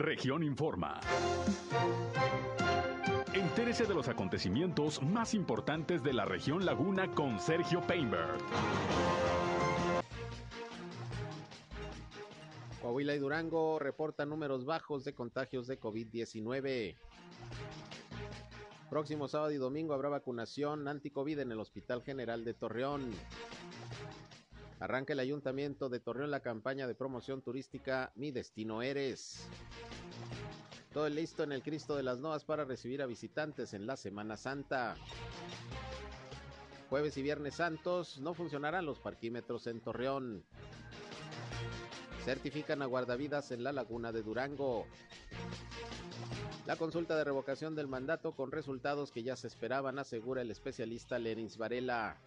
Región Informa. Entérese de los acontecimientos más importantes de la región Laguna con Sergio Painberg. Coahuila y Durango reportan números bajos de contagios de COVID-19. Próximo sábado y domingo habrá vacunación anti-COVID en el Hospital General de Torreón. Arranca el Ayuntamiento de Torreón la campaña de promoción turística Mi Destino Eres. Todo listo en el Cristo de las Novas para recibir a visitantes en la Semana Santa. Jueves y Viernes Santos no funcionarán los parquímetros en Torreón. Certifican a guardavidas en la laguna de Durango. La consulta de revocación del mandato con resultados que ya se esperaban, asegura el especialista Lenis Varela.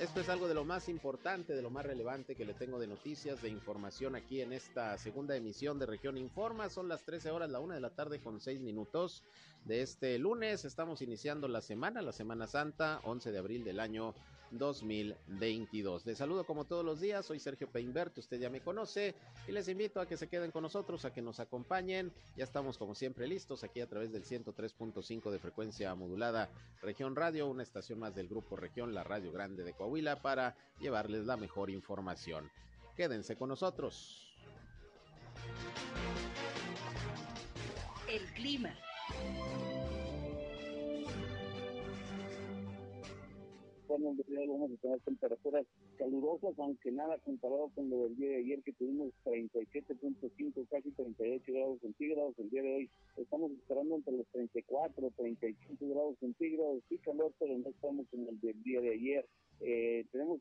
Esto es algo de lo más importante, de lo más relevante que le tengo de noticias, de información aquí en esta segunda emisión de Región Informa. Son las 13 horas, la una de la tarde con 6 minutos de este lunes. Estamos iniciando la semana, la Semana Santa, 11 de abril del año 2022. Les saludo como todos los días, soy Sergio Peinbert, usted ya me conoce y les invito a que se queden con nosotros, a que nos acompañen. Ya estamos como siempre listos aquí a través del 103.5 de frecuencia modulada Región Radio, una estación más del grupo Región, la Radio Grande de Coahuila, para llevarles la mejor información. Quédense con nosotros. El clima. Bueno, vamos a tener temperaturas calurosas, aunque nada comparado con lo del día de ayer que tuvimos 37.5, casi 38 grados centígrados. El día de hoy estamos esperando entre los 34 y 35 grados centígrados. Sí, calor, pero no estamos en el del día de ayer. Eh, tenemos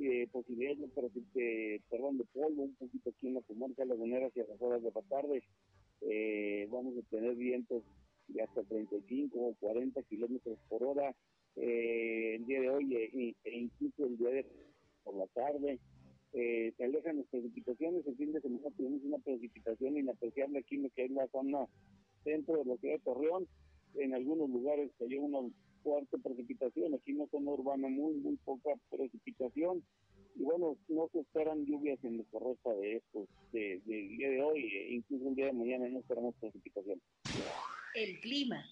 eh, posibilidades de, perdón, de polvo un poquito aquí en la comarca lagunera hacia las horas de la tarde. Eh, vamos a tener vientos de hasta 35 o 40 kilómetros por hora eh, el día de hoy eh, e, incluso el día de por la tarde. Eh, se alejan las precipitaciones, el fin de semana tuvimos una precipitación inapreciable aquí en que es la zona centro de la ciudad de Torreón. En algunos lugares cayó una fuerte precipitación, aquí en la zona urbana muy, muy poca precipitación. Y bueno, no se esperan lluvias en la correcta de estos, de, del día de hoy, e incluso el día de mañana no esperamos precipitación. El clima.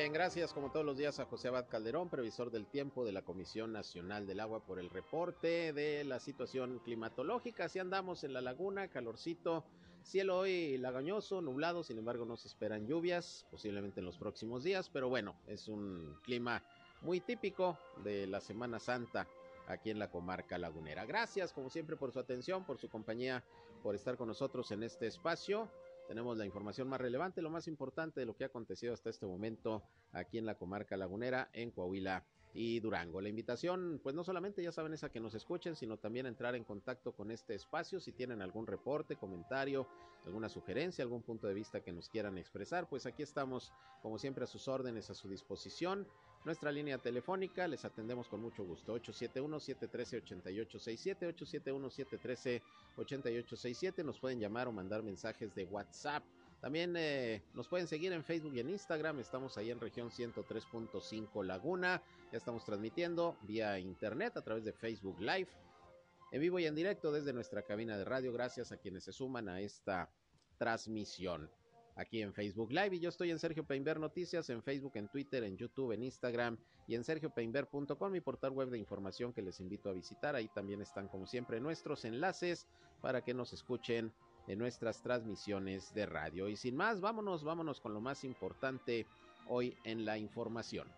Bien, gracias como todos los días a José Abad Calderón, previsor del tiempo de la Comisión Nacional del Agua por el reporte de la situación climatológica. Así andamos en la laguna, calorcito, cielo hoy lagañoso, nublado, sin embargo no se esperan lluvias, posiblemente en los próximos días, pero bueno, es un clima muy típico de la Semana Santa aquí en la comarca lagunera. Gracias como siempre por su atención, por su compañía, por estar con nosotros en este espacio. Tenemos la información más relevante, lo más importante de lo que ha acontecido hasta este momento aquí en la comarca lagunera, en Coahuila y Durango. La invitación, pues no solamente ya saben es a que nos escuchen, sino también entrar en contacto con este espacio. Si tienen algún reporte, comentario, alguna sugerencia, algún punto de vista que nos quieran expresar, pues aquí estamos, como siempre, a sus órdenes, a su disposición. Nuestra línea telefónica, les atendemos con mucho gusto. 871-713-8867, 871-713-8867. Nos pueden llamar o mandar mensajes de WhatsApp. También eh, nos pueden seguir en Facebook y en Instagram. Estamos ahí en región 103.5 Laguna. Ya estamos transmitiendo vía internet a través de Facebook Live. En vivo y en directo desde nuestra cabina de radio. Gracias a quienes se suman a esta transmisión aquí en Facebook Live. Y yo estoy en Sergio Peinber Noticias, en Facebook, en Twitter, en YouTube, en Instagram y en sergiopeinber.com, mi portal web de información que les invito a visitar. Ahí también están, como siempre, nuestros enlaces para que nos escuchen en nuestras transmisiones de radio. Y sin más, vámonos, vámonos con lo más importante hoy en la información.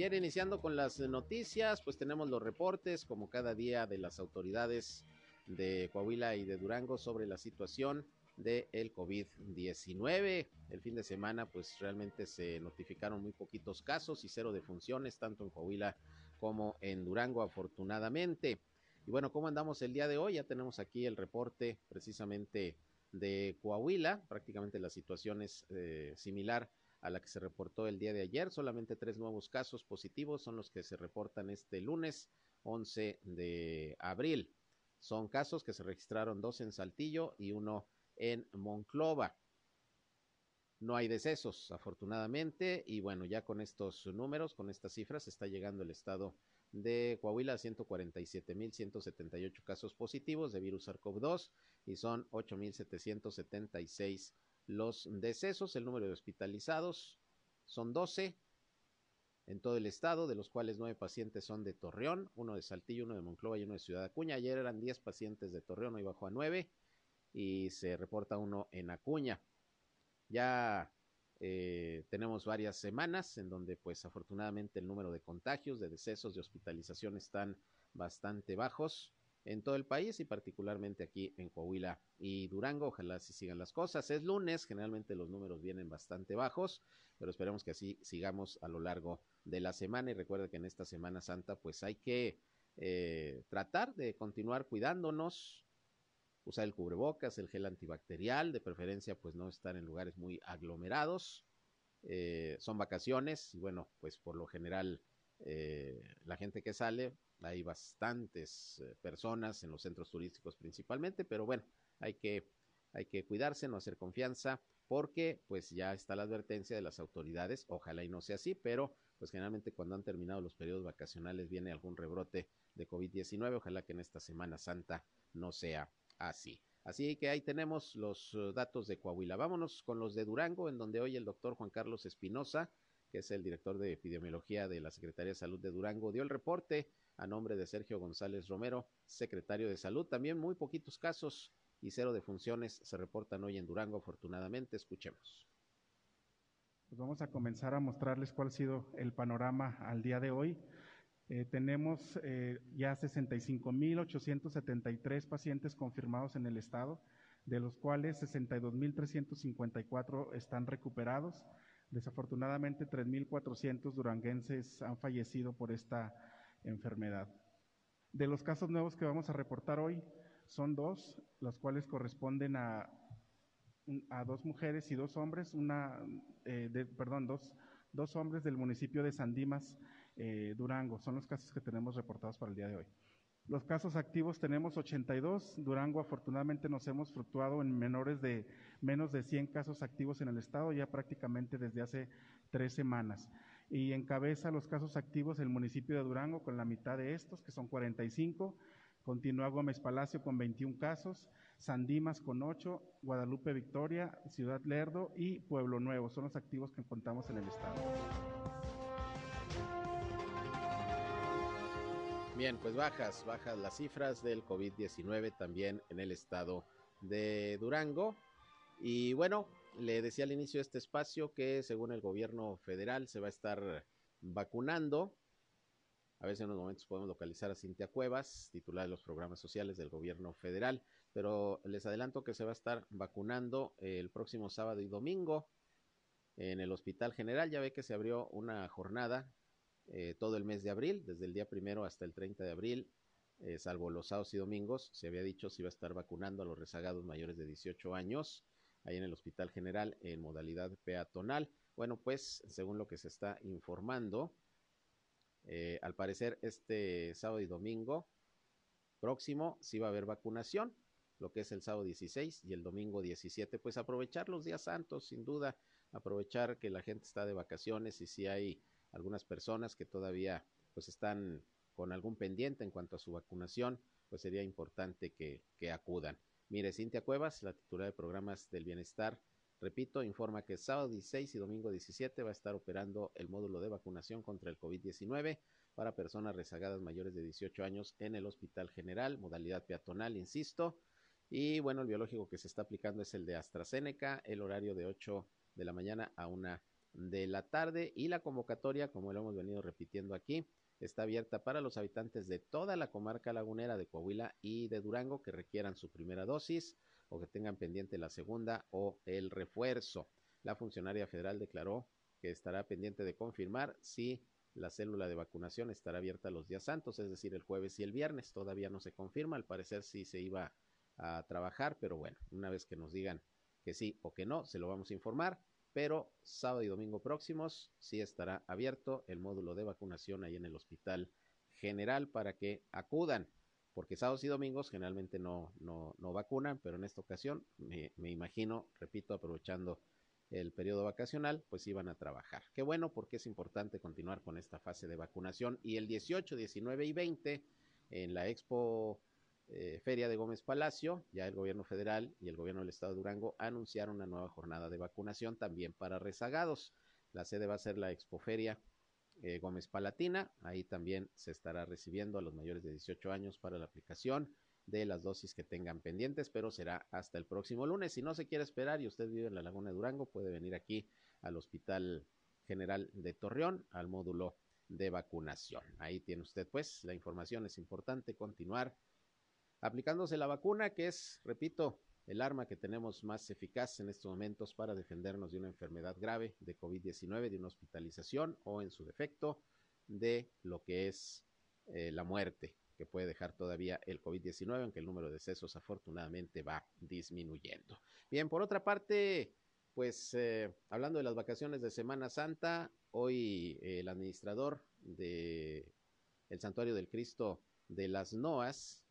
Bien, iniciando con las noticias, pues tenemos los reportes, como cada día, de las autoridades de Coahuila y de Durango sobre la situación del el COVID-19. El fin de semana, pues realmente se notificaron muy poquitos casos y cero defunciones, tanto en Coahuila como en Durango, afortunadamente. Y bueno, ¿cómo andamos el día de hoy? Ya tenemos aquí el reporte precisamente de Coahuila. Prácticamente la situación es eh, similar a la que se reportó el día de ayer. Solamente tres nuevos casos positivos son los que se reportan este lunes 11 de abril. Son casos que se registraron dos en Saltillo y uno en Monclova. no hay decesos, afortunadamente, y bueno, ya con estos números, con estas cifras, está llegando el estado de Coahuila a 147.178 casos positivos de virus SARS-CoV-2 y son 8.776 los decesos. El número de hospitalizados son 12 en todo el estado, de los cuales nueve pacientes son de Torreón, uno de Saltillo, uno de Monclova y uno de Ciudad Acuña. Ayer eran 10 pacientes de Torreón, hoy bajó a 9 y se reporta uno en Acuña. Ya eh, tenemos varias semanas en donde pues afortunadamente el número de contagios, de decesos, de hospitalización están bastante bajos en todo el país y particularmente aquí en Coahuila y Durango. Ojalá así sigan las cosas. Es lunes, generalmente los números vienen bastante bajos, pero esperemos que así sigamos a lo largo de la semana y recuerda que en esta Semana Santa pues hay que eh, tratar de continuar cuidándonos, usar el cubrebocas, el gel antibacterial, de preferencia pues no estar en lugares muy aglomerados. Eh, son vacaciones y bueno, pues por lo general eh, la gente que sale, hay bastantes eh, personas en los centros turísticos principalmente, pero bueno, hay que, hay que cuidarse, no hacer confianza, porque pues ya está la advertencia de las autoridades, ojalá y no sea así, pero pues generalmente cuando han terminado los periodos vacacionales viene algún rebrote de COVID-19, ojalá que en esta Semana Santa no sea así. Así que ahí tenemos los uh, datos de Coahuila. Vámonos con los de Durango, en donde hoy el doctor Juan Carlos Espinosa, que es el director de epidemiología de la Secretaría de Salud de Durango, dio el reporte a nombre de Sergio González Romero, secretario de Salud. También muy poquitos casos y cero defunciones se reportan hoy en Durango, afortunadamente. Escuchemos. Pues vamos a comenzar a mostrarles cuál ha sido el panorama al día de hoy. Eh, tenemos eh, ya 65.873 pacientes confirmados en el estado, de los cuales 62.354 están recuperados. Desafortunadamente, 3.400 duranguenses han fallecido por esta enfermedad. De los casos nuevos que vamos a reportar hoy, son dos, los cuales corresponden a, a dos mujeres y dos hombres, una, eh, de, perdón, dos, dos hombres del municipio de Sandimas, eh, Durango. Son los casos que tenemos reportados para el día de hoy. Los casos activos tenemos 82. Durango afortunadamente nos hemos fluctuado en menores de menos de 100 casos activos en el estado ya prácticamente desde hace tres semanas. Y encabeza los casos activos el municipio de Durango con la mitad de estos, que son 45. Continúa Gómez Palacio con 21 casos, Sandimas con 8, Guadalupe Victoria, Ciudad Lerdo y Pueblo Nuevo. Son los activos que contamos en el estado. Bien, pues bajas, bajas las cifras del COVID-19 también en el estado de Durango. Y bueno, le decía al inicio de este espacio que según el gobierno federal se va a estar vacunando. A veces en unos momentos podemos localizar a Cintia Cuevas, titular de los programas sociales del gobierno federal, pero les adelanto que se va a estar vacunando el próximo sábado y domingo en el Hospital General. Ya ve que se abrió una jornada eh, todo el mes de abril, desde el día primero hasta el 30 de abril, eh, salvo los sábados y domingos, se había dicho si iba a estar vacunando a los rezagados mayores de 18 años, ahí en el Hospital General en modalidad peatonal. Bueno, pues según lo que se está informando, eh, al parecer este sábado y domingo próximo sí va a haber vacunación, lo que es el sábado 16 y el domingo 17, pues aprovechar los días santos, sin duda, aprovechar que la gente está de vacaciones y si hay algunas personas que todavía pues están con algún pendiente en cuanto a su vacunación, pues sería importante que, que acudan. Mire, Cintia Cuevas, la titular de programas del bienestar, repito, informa que sábado 16 y domingo 17 va a estar operando el módulo de vacunación contra el COVID-19 para personas rezagadas mayores de 18 años en el Hospital General, modalidad peatonal, insisto. Y bueno, el biológico que se está aplicando es el de AstraZeneca, el horario de 8 de la mañana a 1 de la tarde y la convocatoria, como lo hemos venido repitiendo aquí, está abierta para los habitantes de toda la comarca lagunera de Coahuila y de Durango que requieran su primera dosis o que tengan pendiente la segunda o el refuerzo. La funcionaria federal declaró que estará pendiente de confirmar si la célula de vacunación estará abierta los días santos, es decir, el jueves y el viernes. Todavía no se confirma, al parecer sí se iba a trabajar, pero bueno, una vez que nos digan que sí o que no, se lo vamos a informar pero sábado y domingo próximos sí estará abierto el módulo de vacunación ahí en el Hospital General para que acudan, porque sábados y domingos generalmente no, no, no vacunan, pero en esta ocasión me, me imagino, repito, aprovechando el periodo vacacional, pues iban a trabajar. Qué bueno porque es importante continuar con esta fase de vacunación y el 18, 19 y 20 en la Expo eh, Feria de Gómez Palacio, ya el gobierno federal y el gobierno del estado de Durango anunciaron una nueva jornada de vacunación también para rezagados. La sede va a ser la Expoferia eh, Gómez Palatina. Ahí también se estará recibiendo a los mayores de 18 años para la aplicación de las dosis que tengan pendientes, pero será hasta el próximo lunes. Si no se quiere esperar y usted vive en la Laguna de Durango, puede venir aquí al Hospital General de Torreón, al módulo de vacunación. Ahí tiene usted pues la información, es importante continuar aplicándose la vacuna, que es, repito, el arma que tenemos más eficaz en estos momentos para defendernos de una enfermedad grave de COVID-19, de una hospitalización o en su defecto de lo que es eh, la muerte que puede dejar todavía el COVID-19, aunque el número de decesos afortunadamente va disminuyendo. Bien, por otra parte, pues eh, hablando de las vacaciones de Semana Santa, hoy el administrador de el Santuario del Cristo de las Noas,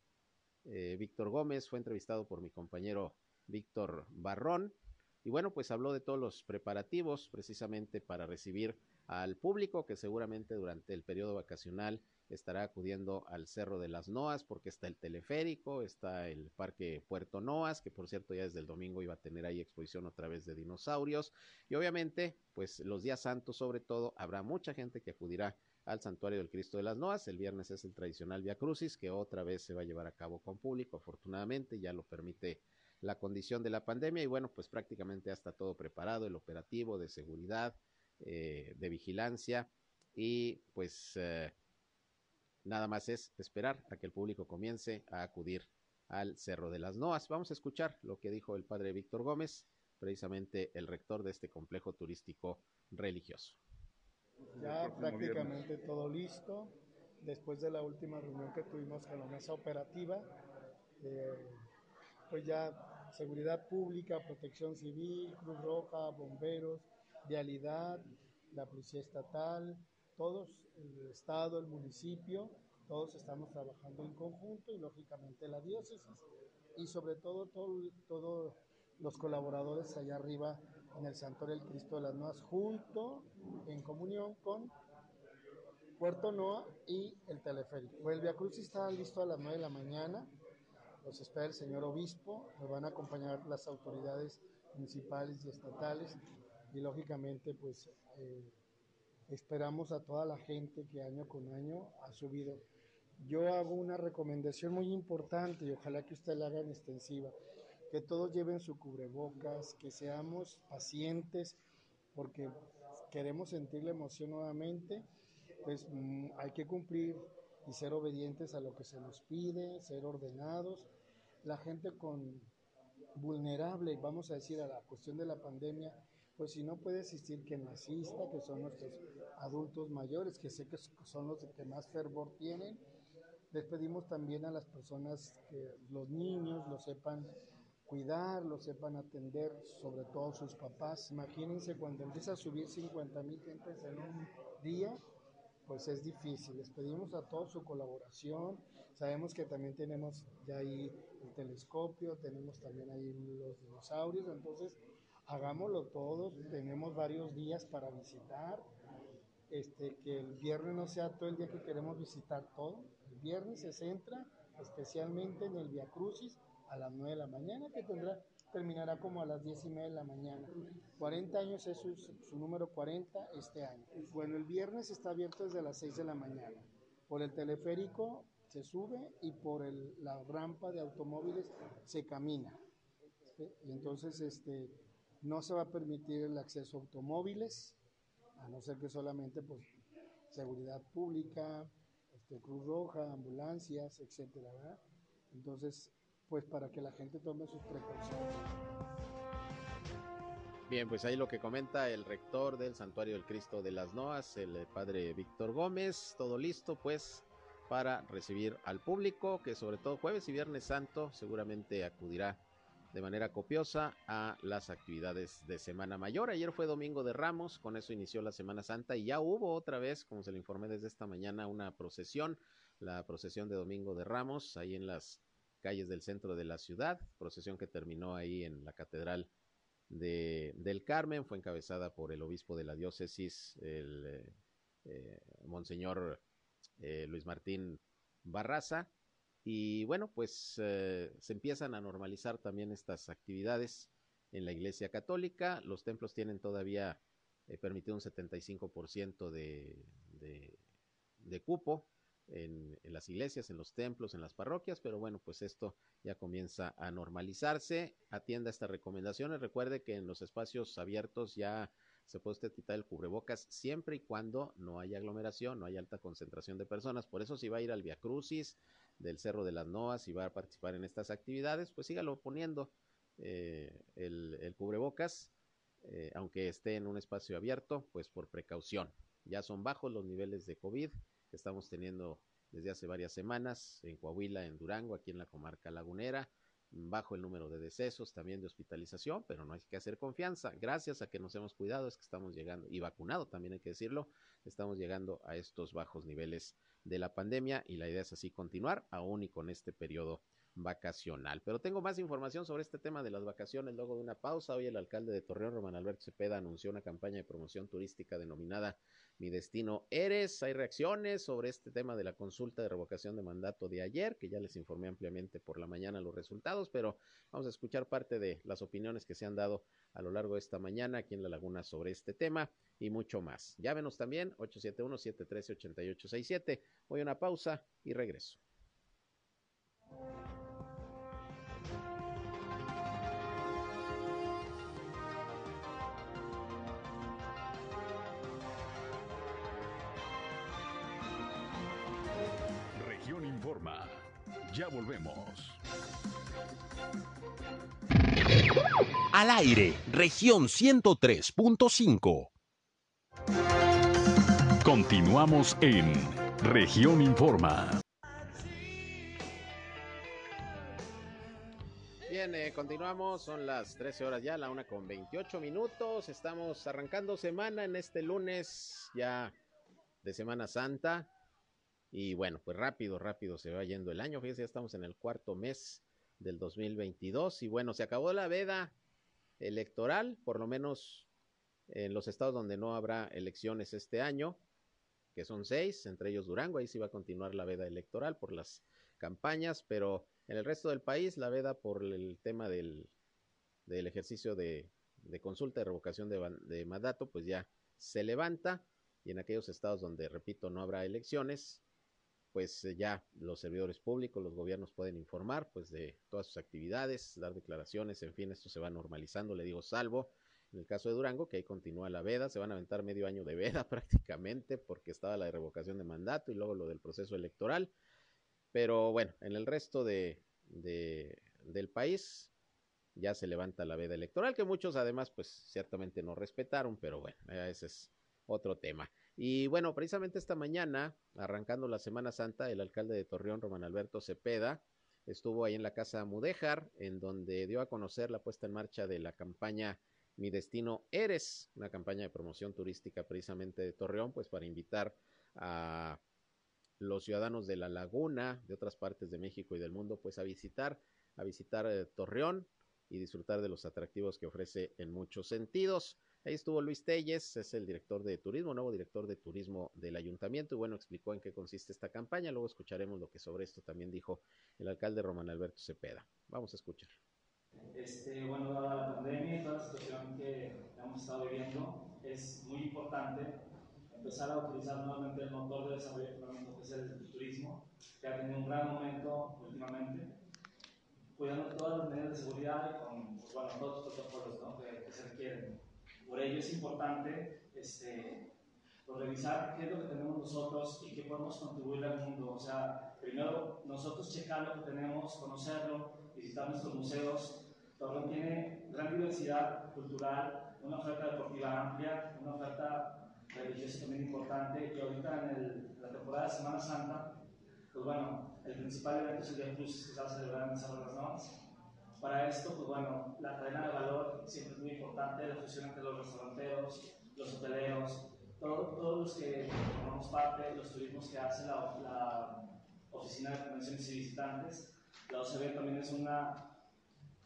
eh, Víctor Gómez, fue entrevistado por mi compañero Víctor Barrón. Y bueno, pues habló de todos los preparativos precisamente para recibir al público que seguramente durante el periodo vacacional estará acudiendo al Cerro de las Noas porque está el teleférico, está el Parque Puerto Noas, que por cierto ya desde el domingo iba a tener ahí exposición otra vez de dinosaurios. Y obviamente, pues los días santos sobre todo, habrá mucha gente que acudirá al Santuario del Cristo de las Noas. El viernes es el tradicional Via Crucis, que otra vez se va a llevar a cabo con público, afortunadamente, ya lo permite la condición de la pandemia y bueno, pues prácticamente ya está todo preparado, el operativo de seguridad, eh, de vigilancia y pues eh, nada más es esperar a que el público comience a acudir al Cerro de las Noas. Vamos a escuchar lo que dijo el padre Víctor Gómez, precisamente el rector de este complejo turístico religioso. Ya prácticamente todo listo. Después de la última reunión que tuvimos con la mesa operativa, eh, pues ya seguridad pública, protección civil, Cruz Roja, bomberos, vialidad, la policía estatal, todos, el estado, el municipio, todos estamos trabajando en conjunto y lógicamente la diócesis y sobre todo todos los colaboradores allá arriba en el Santuario del Cristo de las Nuevas, junto en comunión con Puerto Noa y el teleférico. El Via Cruz está listo a las 9 de la mañana. Los espera el señor obispo. Nos van a acompañar las autoridades municipales y estatales. Y lógicamente, pues eh, esperamos a toda la gente que año con año ha subido. Yo hago una recomendación muy importante y ojalá que usted la haga en extensiva que todos lleven su cubrebocas, que seamos pacientes, porque queremos sentir la emoción nuevamente, pues mm, hay que cumplir y ser obedientes a lo que se nos pide, ser ordenados. La gente con vulnerable, vamos a decir, a la cuestión de la pandemia, pues si no puede asistir que no asista, que son nuestros adultos mayores, que sé que son los que más fervor tienen. Les pedimos también a las personas que los niños lo sepan cuidar, lo sepan atender, sobre todo sus papás. Imagínense cuando empieza a subir 50 mil gentes en un día, pues es difícil. Les pedimos a todos su colaboración. Sabemos que también tenemos ya ahí el telescopio, tenemos también ahí los dinosaurios, entonces hagámoslo todos. Tenemos varios días para visitar. Este, que el viernes no sea todo el día que queremos visitar todo. El viernes se centra especialmente en el Via Crucis a las 9 de la mañana, que tendrá, terminará como a las 10 y media de la mañana. 40 años es su, número 40 este año. Bueno, el viernes está abierto desde las 6 de la mañana. Por el teleférico se sube y por el, la rampa de automóviles se camina. Y entonces este, no se va a permitir el acceso a automóviles, a no ser que solamente pues, seguridad pública, este, Cruz Roja, ambulancias, etcétera, Entonces, pues para que la gente tome sus precauciones. Bien, pues ahí lo que comenta el rector del Santuario del Cristo de las Noas, el eh, padre Víctor Gómez, todo listo pues para recibir al público que sobre todo jueves y viernes santo seguramente acudirá de manera copiosa a las actividades de Semana Mayor. Ayer fue Domingo de Ramos, con eso inició la Semana Santa y ya hubo otra vez, como se le informé desde esta mañana, una procesión, la procesión de Domingo de Ramos, ahí en las calles del centro de la ciudad, procesión que terminó ahí en la Catedral de, del Carmen, fue encabezada por el obispo de la diócesis, el eh, eh, monseñor eh, Luis Martín Barraza. Y bueno, pues se empiezan a normalizar también estas actividades en la Iglesia Católica. Los templos tienen todavía permitido un 75% de, de, de cupo en, las iglesias, en los templos, en las parroquias, pero bueno, pues esto ya comienza a normalizarse. Atienda estas recomendaciones. Recuerde que en los espacios abiertos ya se puede usted quitar el cubrebocas siempre y cuando no haya aglomeración, no haya alta concentración de personas. Por eso si va a ir al Via Crucis del Cerro de las Noas y va a participar en estas actividades, pues sígalo poniendo eh, el, cubrebocas, eh, aunque esté en un espacio abierto, pues por precaución. Ya son bajos los niveles de COVID que estamos teniendo desde hace varias semanas en Coahuila, en Durango, aquí en la comarca lagunera, bajo el número de decesos, también de hospitalización, pero no hay que hacer confianza. Gracias a que nos hemos cuidado es que estamos llegando, y vacunado también hay que decirlo, estamos llegando a estos bajos niveles de la pandemia y la idea es así continuar aún y con este periodo vacacional. Pero tengo más información sobre este tema de las vacaciones luego de una pausa. Hoy el alcalde de Torreón, Román Alberto Cepeda, anunció una campaña de promoción turística denominada Mi Destino Eres. Hay reacciones sobre este tema de la consulta de revocación de mandato de ayer, que ya les informé ampliamente por la mañana los resultados, pero vamos a escuchar parte de las opiniones que se han dado a lo largo de esta mañana aquí en La Laguna sobre este tema y mucho más. Llávenos también 871-713-8867. Voy a una pausa y regreso. Ya volvemos. Al aire, región 103.5. Continuamos en región Informa. Bien, eh, continuamos, son las 13 horas ya, la una con 28 minutos. Estamos arrancando semana en este lunes ya de Semana Santa. Y bueno, pues rápido, rápido se va yendo el año. Fíjense, ya estamos en el cuarto mes del 2022 y bueno, se acabó la veda electoral, por lo menos en los estados donde no habrá elecciones este año, que son seis, entre ellos Durango, ahí sí va a continuar la veda electoral por las campañas, pero en el resto del país la veda por el tema del, del ejercicio de, consulta de revocación de mandato, pues ya se levanta y en aquellos estados donde, repito, no habrá elecciones, pues eh, ya los servidores públicos, los gobiernos pueden informar pues de todas sus actividades, dar declaraciones, en fin, esto se va normalizando, le digo, salvo en el caso de Durango, que ahí continúa la veda, se van a aventar medio año de veda prácticamente porque estaba la revocación de mandato y luego lo del proceso electoral. Pero bueno, en el resto de, de, del país ya se levanta la veda electoral, que muchos además pues ciertamente no respetaron, pero bueno, ese es otro tema. Y bueno, precisamente esta mañana, arrancando la Semana Santa, el alcalde de Torreón, Román Alberto Cepeda, estuvo ahí en la Casa Mudéjar, en donde dio a conocer la puesta en marcha de la campaña Mi Destino Eres, una campaña de promoción turística precisamente de Torreón, pues para invitar a los ciudadanos de la laguna, de otras partes de México y del mundo, pues a visitar, a visitar eh, Torreón y disfrutar de los atractivos que ofrece en muchos sentidos. Ahí estuvo Luis Telles, es el director de turismo, nuevo director de turismo del ayuntamiento, y bueno, explicó en qué consiste esta campaña. Luego escucharemos lo que sobre esto también dijo el alcalde Román Alberto Cepeda. Vamos a escuchar. Este, bueno, dada la pandemia y toda la situación que hemos estado viviendo, es muy importante empezar a utilizar nuevamente el motor de desarrollo económico que es el turismo, que ha tenido un gran momento últimamente, cuidando todas las medidas de seguridad y con pues, bueno, todos los protocolos que, que se requieren. Por ello es importante este, pues, revisar qué es lo que tenemos nosotros y qué podemos contribuir al mundo. O sea, primero nosotros checar lo que tenemos, conocerlo, visitar nuestros museos. Torreón tiene gran diversidad cultural, una oferta deportiva amplia, una oferta religiosa también importante y ahorita en, la temporada de Semana Santa, pues bueno, el principal evento es el Día Cruz que se va a celebrar en Cerro de las esto, pues bueno, la cadena de valor siempre es muy importante, la fusión entre los restauranteros, los hoteleros, todos los que formamos parte, los turismos que hace la, la Oficina de Convenciones y Visitantes. La OCB también es una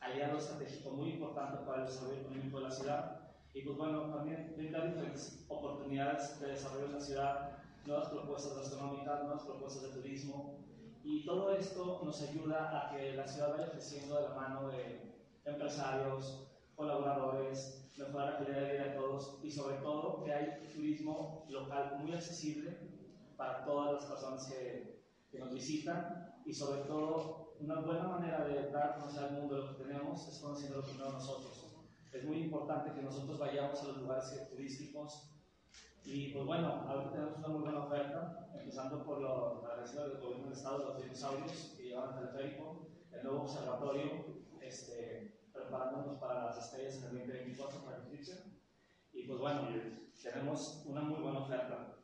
aliado estratégico muy importante para el desarrollo económico de la ciudad. Y pues bueno, también brinda diferentes oportunidades de desarrollo en la ciudad, nuevas propuestas gastronómicas, nuevas propuestas de turismo. Y todo esto nos ayuda a que la ciudad vaya creciendo de la mano de empresarios, colaboradores, mejorar la calidad de vida de todos y sobre todo que hay turismo local muy accesible para todas las personas que, que nos visitan y sobre todo una buena manera de dar conocer al mundo lo que tenemos es conociendo lo primero nosotros. Es muy importante que nosotros vayamos a los lugares turísticos y pues bueno, ahora tenemos una muy buena oferta, empezando por lo, la del gobierno del estado de los dinosaurios que llevan el teleférico, el nuevo observatorio, este, preparándonos para las estrellas en el 2024 para el eclipse. Y pues bueno, tenemos una muy buena oferta.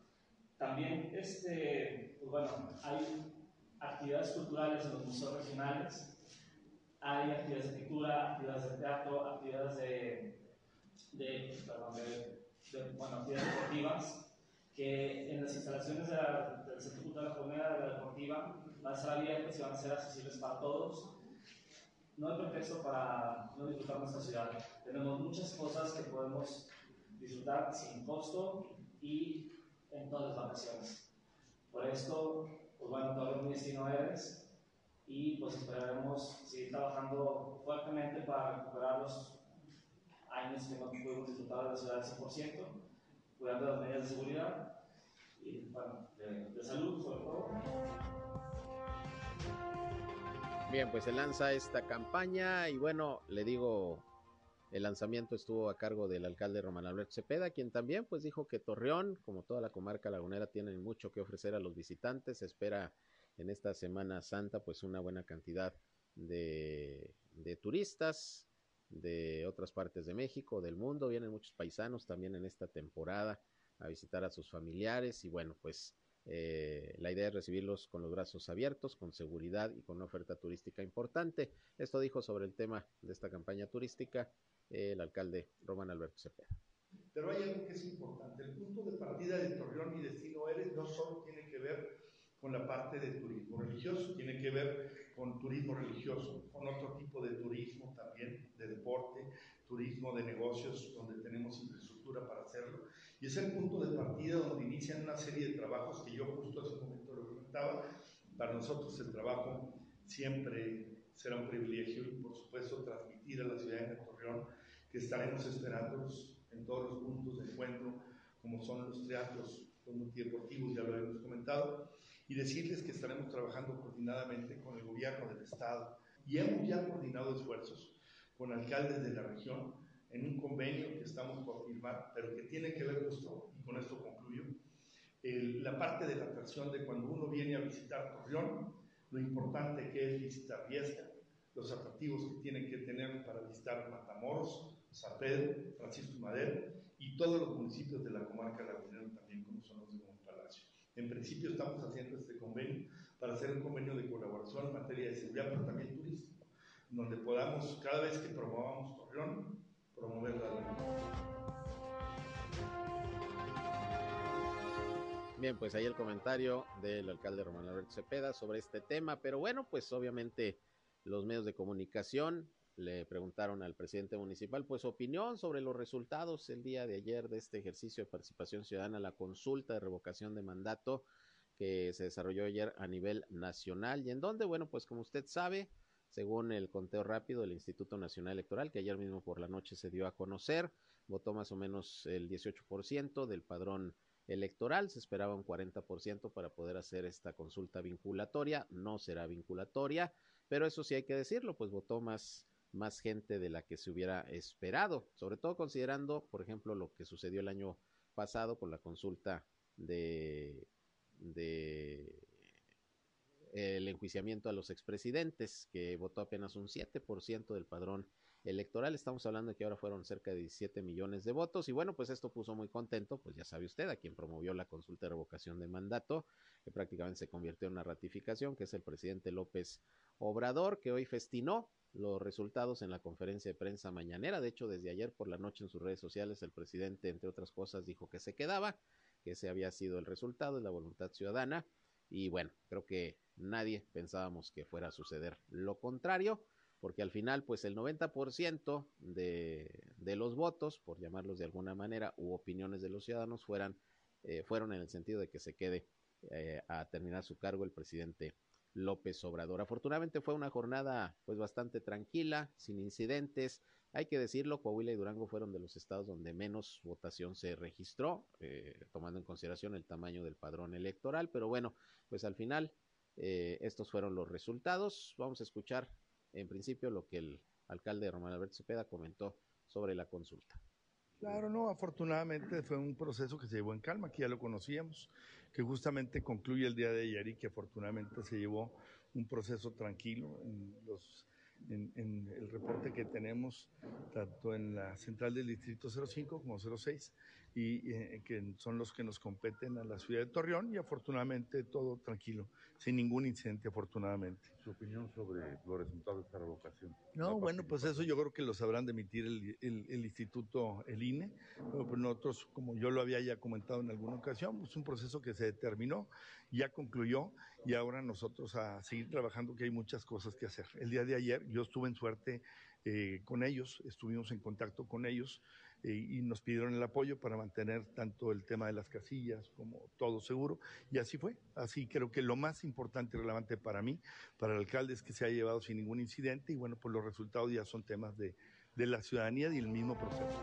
También, este, pues bueno, hay actividades culturales en los museos regionales, hay actividades de pintura, actividades de teatro, actividades de, de, perdón, de, bueno, actividades deportivas, que en las instalaciones de la, del Centro Cultural Japonesa de la Deportiva van a estar abiertas y van a ser accesibles para todos. No hay pretexto para no disfrutar nuestra ciudad. Tenemos muchas cosas que podemos disfrutar sin costo y en todas las vacaciones. Por esto, pues bueno, todo mi destino eres y pues esperaremos seguir trabajando fuertemente para recuperar los años que no pudimos disfrutar de la ciudad al 100%, cuidando las medidas de seguridad y bueno, de, de salud sobre todo. Bien, pues se lanza esta campaña y bueno, le digo, el lanzamiento estuvo a cargo del alcalde Román Alberto Cepeda, quien también pues dijo que Torreón, como toda la comarca lagunera, tiene mucho que ofrecer a los visitantes. Se espera en esta Semana Santa pues una buena cantidad de, de turistas de otras partes de México, del mundo. Vienen muchos paisanos también en esta temporada a visitar a sus familiares y bueno pues eh, la idea es recibirlos con los brazos abiertos, con seguridad y con una oferta turística importante. Esto dijo sobre el tema de esta campaña turística el alcalde Román Alberto Cepeda. Pero hay algo que es importante. El punto de partida de Torreón y Destino Eres no solo tiene que ver con la parte de turismo religioso, tiene que ver con turismo religioso, con otro tipo de turismo también, de deporte, turismo de negocios, donde tenemos infraestructura para hacerlo. Y es el punto de partida donde inician una serie de trabajos que yo justo hace un momento lo comentaba. Para nosotros el trabajo siempre será un privilegio y por supuesto transmitir a la ciudad de Torreón que estaremos esperándolos en todos los puntos de encuentro, como son los teatros, los multideportivos, ya lo hemos comentado, y decirles que estaremos trabajando coordinadamente con el gobierno del Estado y hemos ya coordinado esfuerzos con alcaldes de la región en un convenio que estamos por firmar, pero que tiene que ver justo, y con esto concluyo, la parte de la atracción de cuando uno viene a visitar Torreón, lo importante que es visitar Viesca, los atractivos que tienen que tener para visitar Matamoros, San Pedro, Francisco Madero y todos los municipios de la comarca lagunera también como son los de. En principio estamos haciendo este convenio para hacer un convenio de colaboración en materia de seguridad, pero también turístico, donde podamos, cada vez que promovamos Torreón, promover la Bien, pues ahí el comentario del alcalde Román Alberto Cepeda sobre este tema, pero bueno, pues obviamente los medios de comunicación le preguntaron al presidente municipal pues opinión sobre los resultados el día de ayer de este ejercicio de participación ciudadana, la consulta de revocación de mandato que se desarrolló ayer a nivel nacional. Y en donde, bueno, pues como usted sabe, según el conteo rápido del Instituto Nacional Electoral, que ayer mismo por la noche se dio a conocer, votó más o menos el 18% del padrón electoral, se esperaba un 40% para poder hacer esta consulta vinculatoria, no será vinculatoria, pero eso sí hay que decirlo, pues votó más más gente de la que se hubiera esperado, sobre todo considerando, por ejemplo, lo que sucedió el año pasado con la consulta de, el enjuiciamiento a los expresidentes, que votó apenas un 7% del padrón electoral. Estamos hablando de que ahora fueron cerca de 17 millones de votos. Y bueno, pues esto puso muy contento, pues ya sabe usted, a quien promovió la consulta de revocación de mandato, que prácticamente se convirtió en una ratificación, que es el presidente López Obrador, que hoy festinó los resultados en la conferencia de prensa mañanera. De hecho, desde ayer por la noche en sus redes sociales, el presidente, entre otras cosas, dijo que se quedaba, que ese había sido el resultado de la voluntad ciudadana. Y bueno, creo que nadie pensábamos que fuera a suceder lo contrario. Porque al final, pues el 90% de, de los votos, por llamarlos de alguna manera, u opiniones de los ciudadanos fueran, eh, fueron en el sentido de que se quede eh, a terminar su cargo el presidente López Obrador. Afortunadamente fue una jornada pues bastante tranquila, sin incidentes. Hay que decirlo, Coahuila y Durango fueron de los estados donde menos votación se registró, eh, tomando en consideración el tamaño del padrón electoral, pero bueno, pues al final eh, estos fueron los resultados. Vamos a escuchar en principio lo que el alcalde Román Alberto Cepeda comentó sobre la consulta. Claro, no, afortunadamente fue un proceso que se llevó en calma, que ya lo conocíamos, que justamente concluye el día de ayer y que afortunadamente se llevó un proceso tranquilo en el reporte que tenemos tanto en la central del distrito 05 como 06 y eh, que son los que nos competen a la ciudad de Torreón y afortunadamente todo tranquilo, sin ningún incidente afortunadamente. ¿Su opinión sobre los resultados de esta revocación? No, bueno, pues eso yo creo que lo sabrán de emitir el, el, instituto, el INE, pero pues nosotros, como yo lo había ya comentado en alguna ocasión, es pues un proceso que se determinó, ya concluyó y ahora nosotros a seguir trabajando que hay muchas cosas que hacer. El día de ayer yo estuve en suerte eh, con ellos, estuvimos en contacto con ellos eh, y nos pidieron el apoyo para mantener tanto el tema de las casillas como todo seguro. Y así fue. Así creo que lo más importante y relevante para mí, para el alcalde, es que se ha llevado sin ningún incidente y bueno, pues los resultados ya son temas de, de la ciudadanía y el mismo proceso.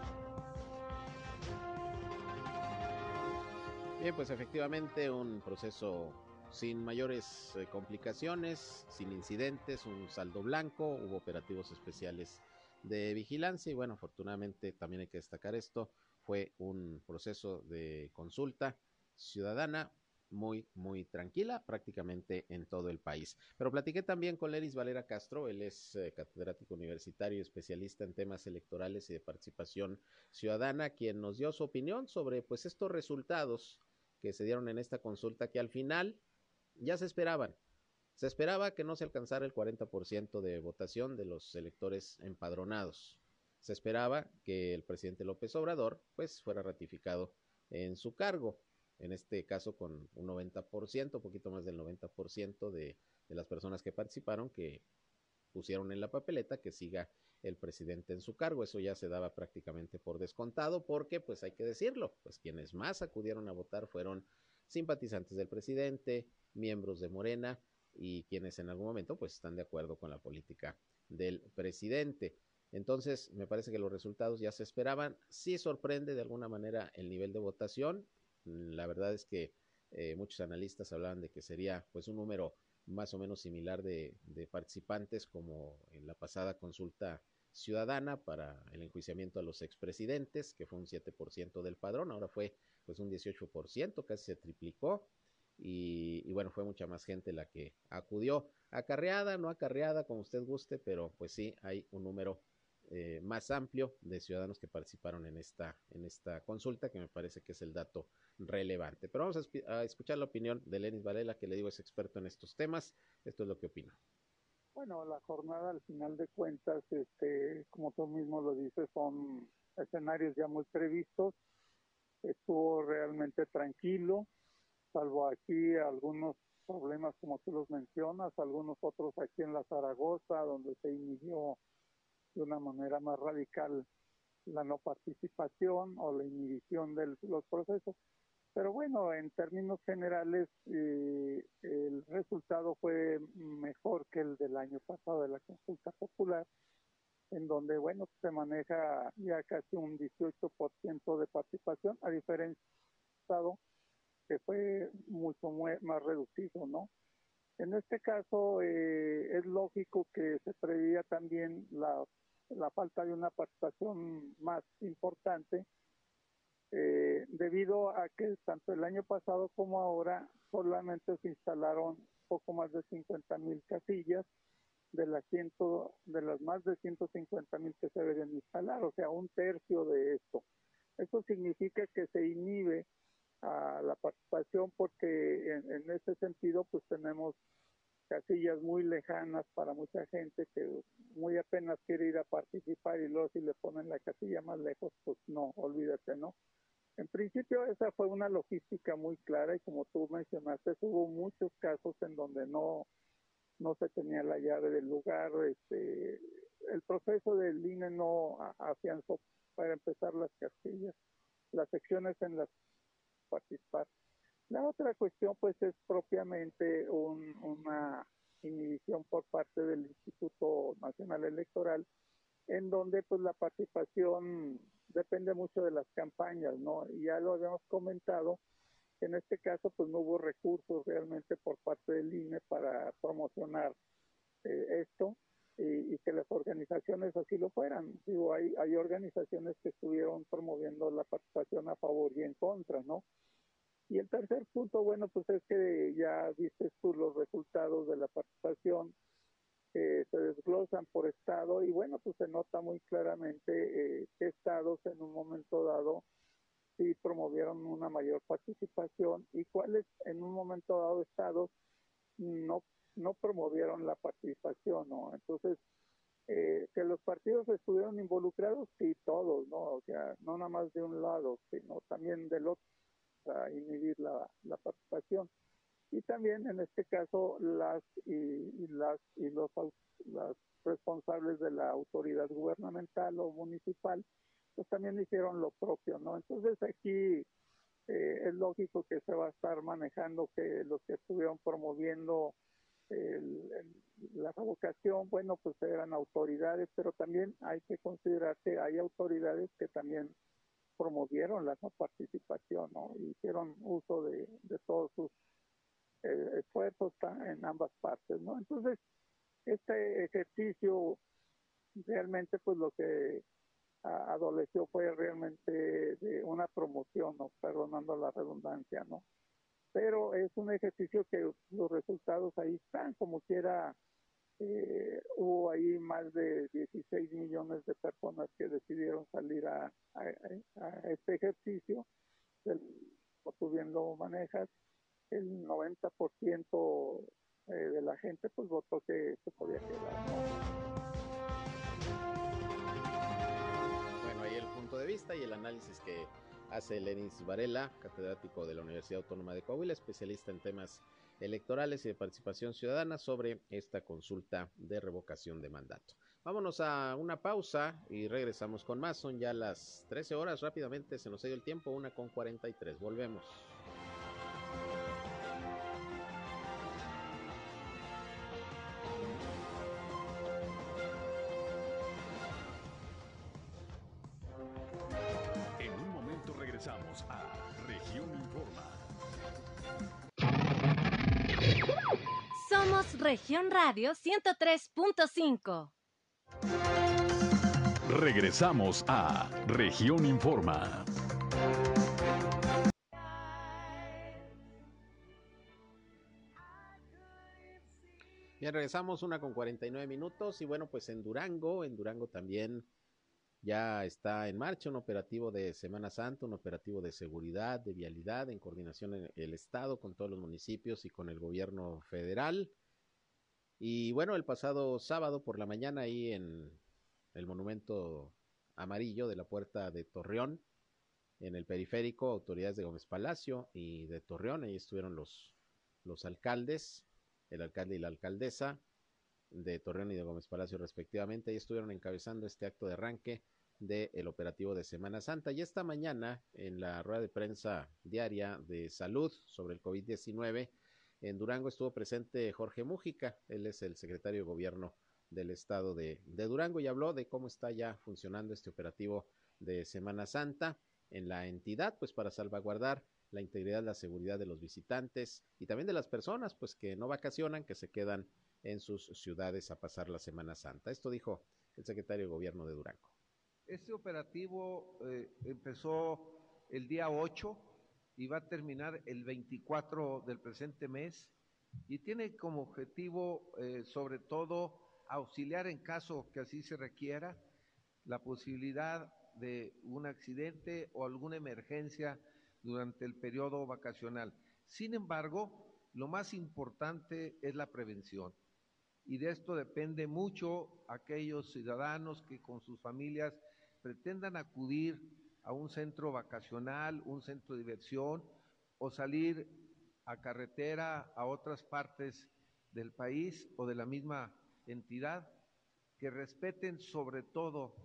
Bien, pues efectivamente un proceso sin mayores eh, complicaciones, sin incidentes, un saldo blanco, hubo operativos especiales de vigilancia y bueno, afortunadamente también hay que destacar esto, fue un proceso de consulta ciudadana muy, muy tranquila prácticamente en todo el país. Pero platiqué también con Leris Valera Castro, él es eh, catedrático universitario especialista en temas electorales y de participación ciudadana, quien nos dio su opinión sobre pues estos resultados que se dieron en esta consulta que al final ya se esperaban. Se esperaba que no se alcanzara el 40% de votación de los electores empadronados. Se esperaba que el presidente López Obrador pues fuera ratificado en su cargo, en este caso con un 90%, un poquito más del 90% de, de las personas que participaron que pusieron en la papeleta que siga el presidente en su cargo. Eso ya se daba prácticamente por descontado porque, pues hay que decirlo, pues quienes más acudieron a votar fueron simpatizantes del presidente, miembros de Morena y quienes en algún momento pues están de acuerdo con la política del presidente. Entonces, me parece que los resultados ya se esperaban. Sí sorprende de alguna manera el nivel de votación. La verdad es que eh, muchos analistas hablaban de que sería pues un número más o menos similar de, de participantes como en la pasada consulta ciudadana para el enjuiciamiento a los expresidentes, que fue un 7% del padrón, ahora fue pues un 18%, casi se triplicó. Y, bueno, fue mucha más gente la que acudió. Acarreada, no acarreada, como usted guste, pero pues sí, hay un número eh, más amplio de ciudadanos que participaron en esta, en esta consulta, que me parece que es el dato relevante. Pero vamos a, escuchar la opinión de Lenis Varela, que le digo es experto en estos temas. Esto es lo que opina. Bueno, la jornada al final de cuentas, este, como tú mismo lo dices, son escenarios ya muy previstos. Estuvo realmente tranquilo salvo aquí algunos problemas como tú los mencionas, algunos otros aquí en la Zaragoza, donde se inició de una manera más radical la no participación o la inhibición de los procesos. Pero bueno, en términos generales, eh, el resultado fue mejor que el del año pasado de la consulta popular, en donde, bueno, se maneja ya casi un 18% de participación, a diferencia del pasado, que fue mucho más reducido, ¿no? En este caso eh, es lógico que se preveía también la, la falta de una participación más importante eh, debido a que tanto el año pasado como ahora solamente se instalaron poco más de 50 mil casillas de las ciento, de las más de 150 mil que se deberían instalar, o sea, un tercio de esto. Eso significa que se inhibe a la participación porque en, en ese sentido pues tenemos casillas muy lejanas para mucha gente que muy apenas quiere ir a participar y luego si le ponen la casilla más lejos, pues no, olvídate, ¿no? En principio esa fue una logística muy clara y como tú mencionaste, hubo muchos casos en donde no no se tenía la llave del lugar, este, el proceso del INE no afianzó para empezar las castillas, las secciones en las participar. La otra cuestión pues es propiamente una inhibición por parte del Instituto Nacional Electoral en donde pues la participación depende mucho de las campañas, ¿no? Y ya lo habíamos comentado, en este caso pues no hubo recursos realmente por parte del INE para promocionar eh, esto y, que las organizaciones así lo fueran. Digo, hay, hay organizaciones que estuvieron promoviendo la participación a favor y en contra, ¿no? Y el tercer punto, bueno, pues es que ya viste tú los resultados de la participación se desglosan por estado y bueno, pues se nota muy claramente eh, qué estados en un momento dado sí promovieron una mayor participación y cuáles en un momento dado estados no, no promovieron la participación, ¿no? Entonces, eh, que los partidos estuvieron involucrados, sí, todos, ¿no? O sea, no nada más de un lado, sino también del otro, para inhibir la, la participación y también en este caso las y, las y los las responsables de la autoridad gubernamental o municipal pues también hicieron lo propio no entonces aquí eh, es lógico que se va a estar manejando que los que estuvieron promoviendo la revocación, bueno, pues eran autoridades, pero también hay que considerar que hay autoridades que también promovieron la no participación, ¿no? Hicieron uso de, todos sus el esfuerzo está en ambas partes, ¿no? Entonces, este ejercicio realmente pues lo que adoleció fue realmente de una promoción. Perdonando la redundancia, ¿no? Pero es un ejercicio que los resultados ahí están, como quiera, eh, hubo ahí más de 16 millones de personas que decidieron salir a, este ejercicio, como tú bien lo manejas, el 90% eh, de la gente pues votó que se podía quedar. Y el análisis que hace Lenis Varela, catedrático de la Universidad Autónoma de Coahuila, especialista en temas electorales y de participación ciudadana sobre esta consulta de revocación de mandato. Vámonos a una pausa y regresamos con más. Son ya las 13 horas, rápidamente se nos ha ido el tiempo, una con 43. Volvemos. Somos Región Radio 103.5. Regresamos a Región Informa. Bien, regresamos una con 49 minutos y bueno, pues en Durango, en Durango también ya está en marcha un operativo de Semana Santa, un operativo de seguridad, de vialidad, en coordinación en el Estado con todos los municipios y con el gobierno federal. Y bueno, el pasado sábado por la mañana ahí en el monumento amarillo de la puerta de Torreón, en el periférico, autoridades de Gómez Palacio y de Torreón, ahí estuvieron los, los alcaldes, el alcalde y la alcaldesa, de Torreón y de Gómez Palacio respectivamente, y estuvieron encabezando este acto de arranque del operativo de Semana Santa. Y esta mañana, en la rueda de prensa diaria de salud sobre el COVID-19, en Durango estuvo presente Jorge Mújica, él es el secretario de gobierno del estado de, Durango y habló de cómo está ya funcionando este operativo de Semana Santa en la entidad, pues para salvaguardar la integridad, la seguridad de los visitantes y también de las personas, pues que no vacacionan, que se quedan en sus ciudades a pasar la Semana Santa. Esto dijo el secretario de Gobierno de Durango. Este operativo eh, empezó el día 8 y va a terminar el 24 del presente mes y tiene como objetivo eh, sobre todo auxiliar en caso que así se requiera la posibilidad de un accidente o alguna emergencia durante el periodo vacacional. Sin embargo, lo más importante es la prevención y de esto depende mucho aquellos ciudadanos que con sus familias pretendan acudir a un centro vacacional, un centro de diversión o salir a carretera a otras partes del país o de la misma entidad, que respeten sobre todo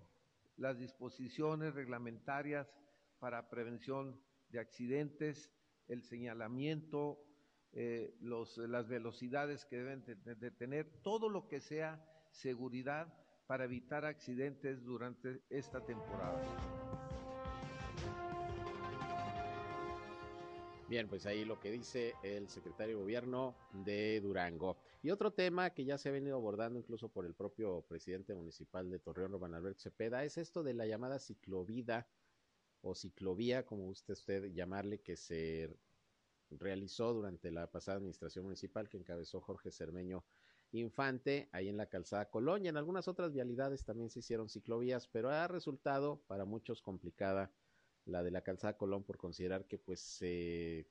las disposiciones reglamentarias para prevención de accidentes, el señalamiento, eh, los, las velocidades que deben de, de tener, todo lo que sea seguridad para evitar accidentes durante esta temporada. Bien, pues ahí lo que dice el secretario de gobierno de Durango. Y otro tema que ya se ha venido abordando incluso por el propio presidente municipal de Torreón, Román Alberto Cepeda, es esto de la llamada ciclovida o ciclovía, como guste usted llamarle, que se realizó durante la pasada administración municipal que encabezó Jorge Cermeño Infante, ahí en la calzada Colón y en algunas otras vialidades también se hicieron ciclovías, pero ha resultado para muchos complicada la de la calzada Colón por considerar que pues se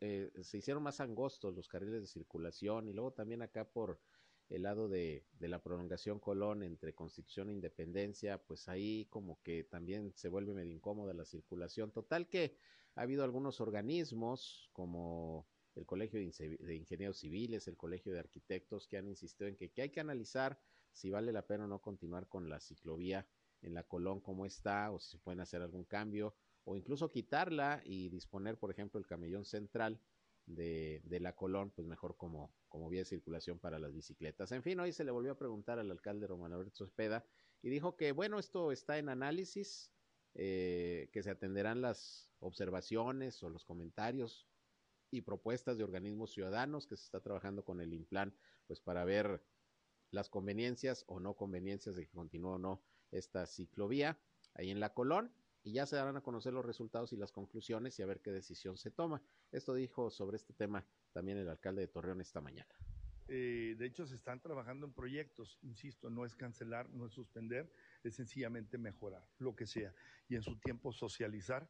eh, se hicieron más angostos los carriles de circulación y luego también acá por el lado de, de, la prolongación Colón entre Constitución e Independencia, pues ahí como que también se vuelve medio incómoda la circulación. Total que ha habido algunos organismos como el Colegio de, de Ingenieros Civiles, el Colegio de Arquitectos, que han insistido en que, que hay que analizar si vale la pena o no continuar con la ciclovía en la Colón como está, o si se pueden hacer algún cambio, o incluso quitarla y disponer, por ejemplo, el camellón central de, de, la Colón, pues mejor como, como vía de circulación para las bicicletas. En fin, hoy se le volvió a preguntar al alcalde Román Alberto Espeda y dijo que, bueno, esto está en análisis, eh, que se atenderán las observaciones o los comentarios y propuestas de organismos ciudadanos, que se está trabajando con el INPLAN, pues para ver las conveniencias o no conveniencias de que continúe o no esta ciclovía ahí en la Colón y ya se darán a conocer los resultados y las conclusiones y a ver qué decisión se toma. Esto dijo sobre este tema también el alcalde de Torreón esta mañana. Eh, de hecho, se están trabajando en proyectos, insisto, no es cancelar, no es suspender, es sencillamente mejorar, lo que sea, y en su tiempo socializar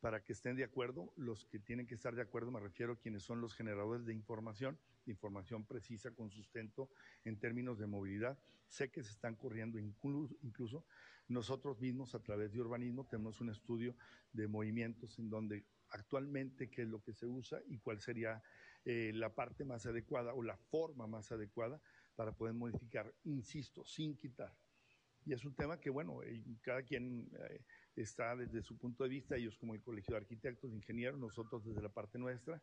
para que estén de acuerdo, los que tienen que estar de acuerdo, me refiero a quienes son los generadores de información, información precisa con sustento en términos de movilidad. Sé que se están corriendo incluso, nosotros mismos a través de urbanismo tenemos un estudio de movimientos en donde actualmente qué es lo que se usa y cuál sería eh, la parte más adecuada o la forma más adecuada para poder modificar, insisto, sin quitar. Y es un tema que, bueno, eh, cada quien eh, está desde su punto de vista, ellos como el Colegio de Arquitectos, Ingenieros, nosotros desde la parte nuestra,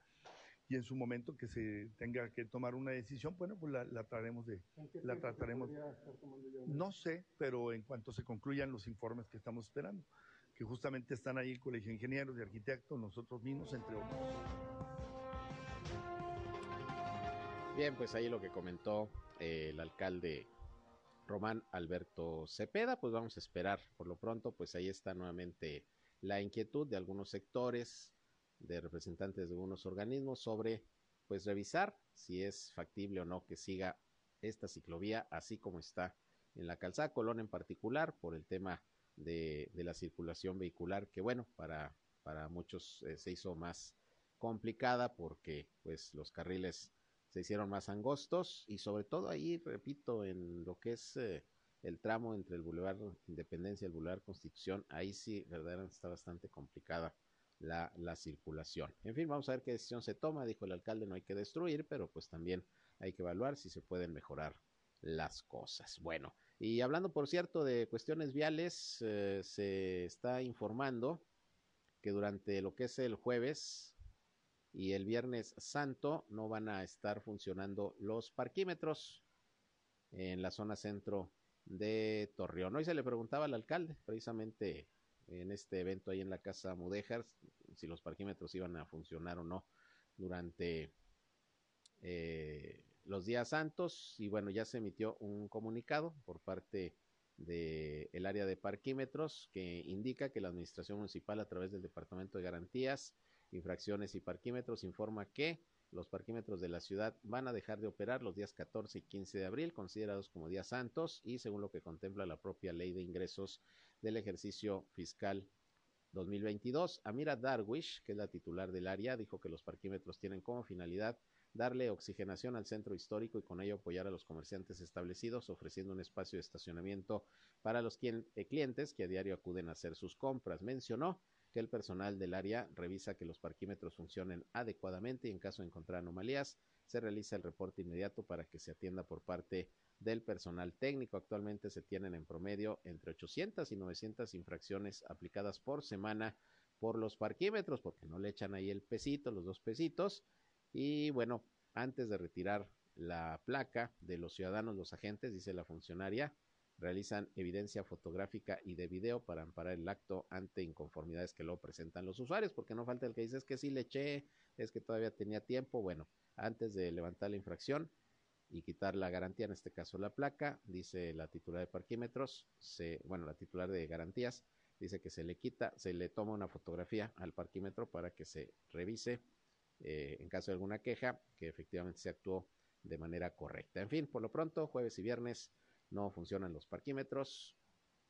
y en su momento que se tenga que tomar una decisión, bueno, pues la, la trataremos de, la trataremos. No sé, pero en cuanto se concluyan los informes que estamos esperando, que justamente están ahí el Colegio de Ingenieros, de Arquitectos, nosotros mismos, entre otros. Bien, pues ahí lo que comentó eh, el alcalde Román Alberto Cepeda, pues vamos a esperar por lo pronto, pues ahí está nuevamente la inquietud de algunos sectores, de representantes de algunos organismos sobre pues revisar si es factible o no que siga esta ciclovía así como está en la calzada Colón en particular por el tema de, de la circulación vehicular que bueno para, para muchos eh, se hizo más complicada porque pues los carriles se hicieron más angostos y sobre todo ahí, repito, en lo que es eh, el tramo entre el Boulevard Independencia y el Boulevard Constitución, ahí sí verdaderamente está bastante complicada la, la circulación. En fin, vamos a ver qué decisión se toma, dijo el alcalde, no hay que destruir, pero pues también hay que evaluar si se pueden mejorar las cosas. Bueno, y hablando, por cierto, de cuestiones viales, eh, se está informando que durante lo que es el jueves y el viernes santo no van a estar funcionando los parquímetros en la zona centro de Torreón. Hoy se le preguntaba al alcalde, precisamente en este evento ahí en la Casa Mudéjar, si los parquímetros iban a funcionar o no durante eh, los días santos. Y bueno, ya se emitió un comunicado por parte del el área de parquímetros que indica que la Administración Municipal a través del Departamento de Garantías infracciones y parquímetros informa que los parquímetros de la ciudad van a dejar de operar los días 14 y 15 de abril, considerados como días santos, y según lo que contempla la propia ley de ingresos del ejercicio fiscal 2022. Amira Darwish, que es la titular del área, dijo que los parquímetros tienen como finalidad darle oxigenación al centro histórico y con ello apoyar a los comerciantes establecidos, ofreciendo un espacio de estacionamiento para los eh, clientes que a diario acuden a hacer sus compras. Mencionó que el personal del área revisa que los parquímetros funcionen adecuadamente y en caso de encontrar anomalías, se realiza el reporte inmediato para que se atienda por parte del personal técnico. Actualmente se tienen en promedio entre 800 y 900 infracciones aplicadas por semana por los parquímetros, porque no le echan ahí el pesito, los dos pesitos. Y bueno, antes de retirar la placa de los ciudadanos, los agentes, dice la funcionaria, realizan evidencia fotográfica y de video para amparar el acto ante inconformidades que lo presentan los usuarios, porque no falta el que dice es que sí le eché, es que todavía tenía tiempo. Bueno, antes de levantar la infracción y quitar la garantía, en este caso la placa, dice la titular de parquímetros, se, bueno, la titular de garantías, dice que se le quita, se le toma una fotografía al parquímetro para que se revise eh, en caso de alguna queja, que efectivamente se actuó de manera correcta. En fin, por lo pronto, jueves y viernes no funcionan los parquímetros.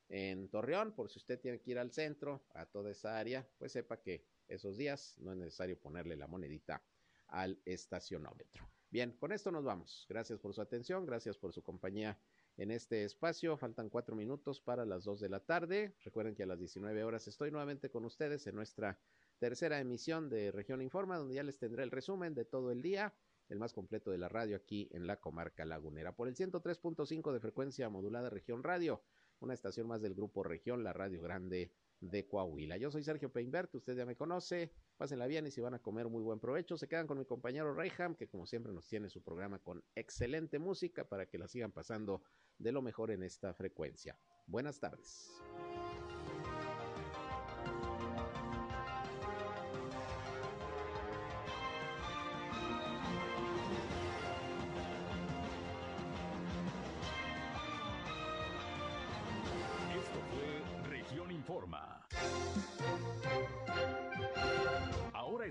En Torreón, por si usted tiene que ir al centro, a toda esa área, pues sepa que esos días no es necesario ponerle la monedita al estacionómetro. Bien, con esto nos vamos. Gracias por su atención, gracias por su compañía en este espacio. Faltan cuatro minutos para las dos de la tarde. Recuerden que a las 19 horas estoy nuevamente con ustedes en nuestra tercera emisión de Región Informa, donde ya les tendré el resumen de todo el día, el más completo de la radio aquí en la comarca lagunera, por el 103.5 de frecuencia modulada Región Radio, una estación más del grupo Región, la Radio Grande de Coahuila. Yo soy Sergio Peinbert, usted ya me conoce, pásenla bien y si van a comer muy buen provecho, se quedan con mi compañero Reyham, que como siempre nos tiene su programa con excelente música para que la sigan pasando de lo mejor en esta frecuencia. Buenas tardes.